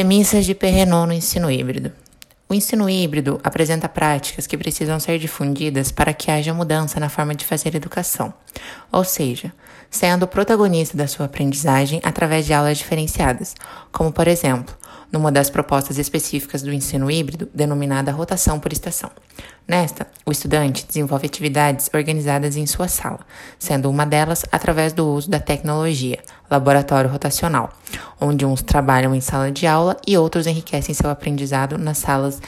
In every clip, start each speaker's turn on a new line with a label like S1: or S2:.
S1: Premissas de Perrenot no ensino híbrido. O ensino híbrido apresenta práticas que precisam ser difundidas para que haja mudança na forma de fazer educação, ou seja, sendo o protagonista da sua aprendizagem através de aulas diferenciadas, como por exemplo, numa das propostas específicas do ensino híbrido, denominada rotação por estação. Nesta, o estudante desenvolve atividades organizadas em sua sala, sendo uma delas através do uso da tecnologia, laboratório rotacional, onde uns trabalham em sala de aula e outros enriquecem seu aprendizado nas salas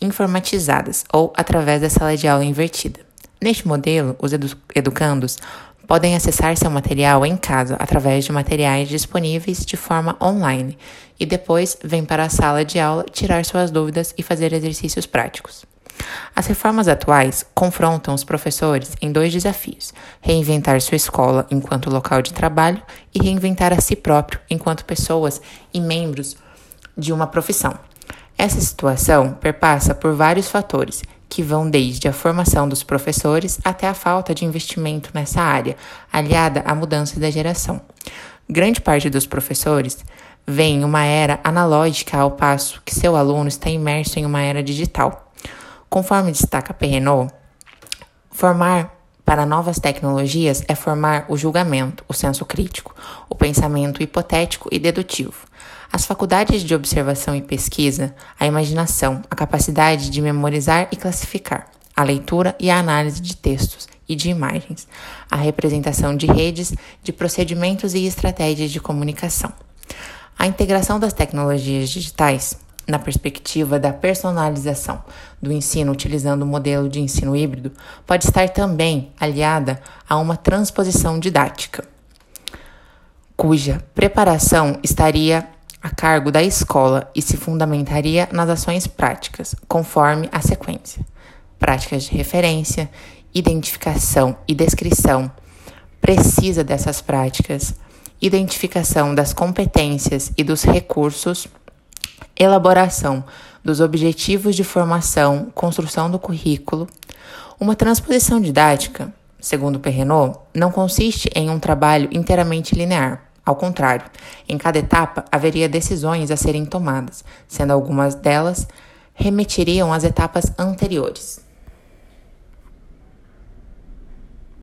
S1: informatizadas ou através da sala de aula invertida. Neste modelo, os edu educandos podem acessar seu material em casa através de materiais disponíveis de forma online e depois vêm para a sala de aula tirar suas dúvidas e fazer exercícios práticos. As reformas atuais confrontam os professores em dois desafios: reinventar sua escola enquanto local de trabalho e reinventar a si próprio enquanto pessoas e membros de uma profissão. Essa situação perpassa por vários fatores que vão desde a formação dos professores até a falta de investimento nessa área, aliada à mudança da geração. Grande parte dos professores vê em uma era analógica ao passo que seu aluno está imerso em uma era digital. Conforme destaca Perrenot, formar para novas tecnologias é formar o julgamento, o senso crítico, o pensamento hipotético e dedutivo. As faculdades de observação e pesquisa, a imaginação, a capacidade de memorizar e classificar, a leitura e a análise de textos e de imagens, a representação de redes, de procedimentos e estratégias de comunicação. A integração das tecnologias digitais, na perspectiva da personalização do ensino utilizando o modelo de ensino híbrido, pode estar também aliada a uma transposição didática, cuja preparação estaria a cargo da escola e se fundamentaria nas ações práticas, conforme a sequência: práticas de referência, identificação e descrição. Precisa dessas práticas, identificação das competências e dos recursos, elaboração dos objetivos de formação, construção do currículo. Uma transposição didática, segundo Perrenot, não consiste em um trabalho inteiramente linear ao contrário, em cada etapa haveria decisões a serem tomadas, sendo algumas delas remetiriam às etapas anteriores.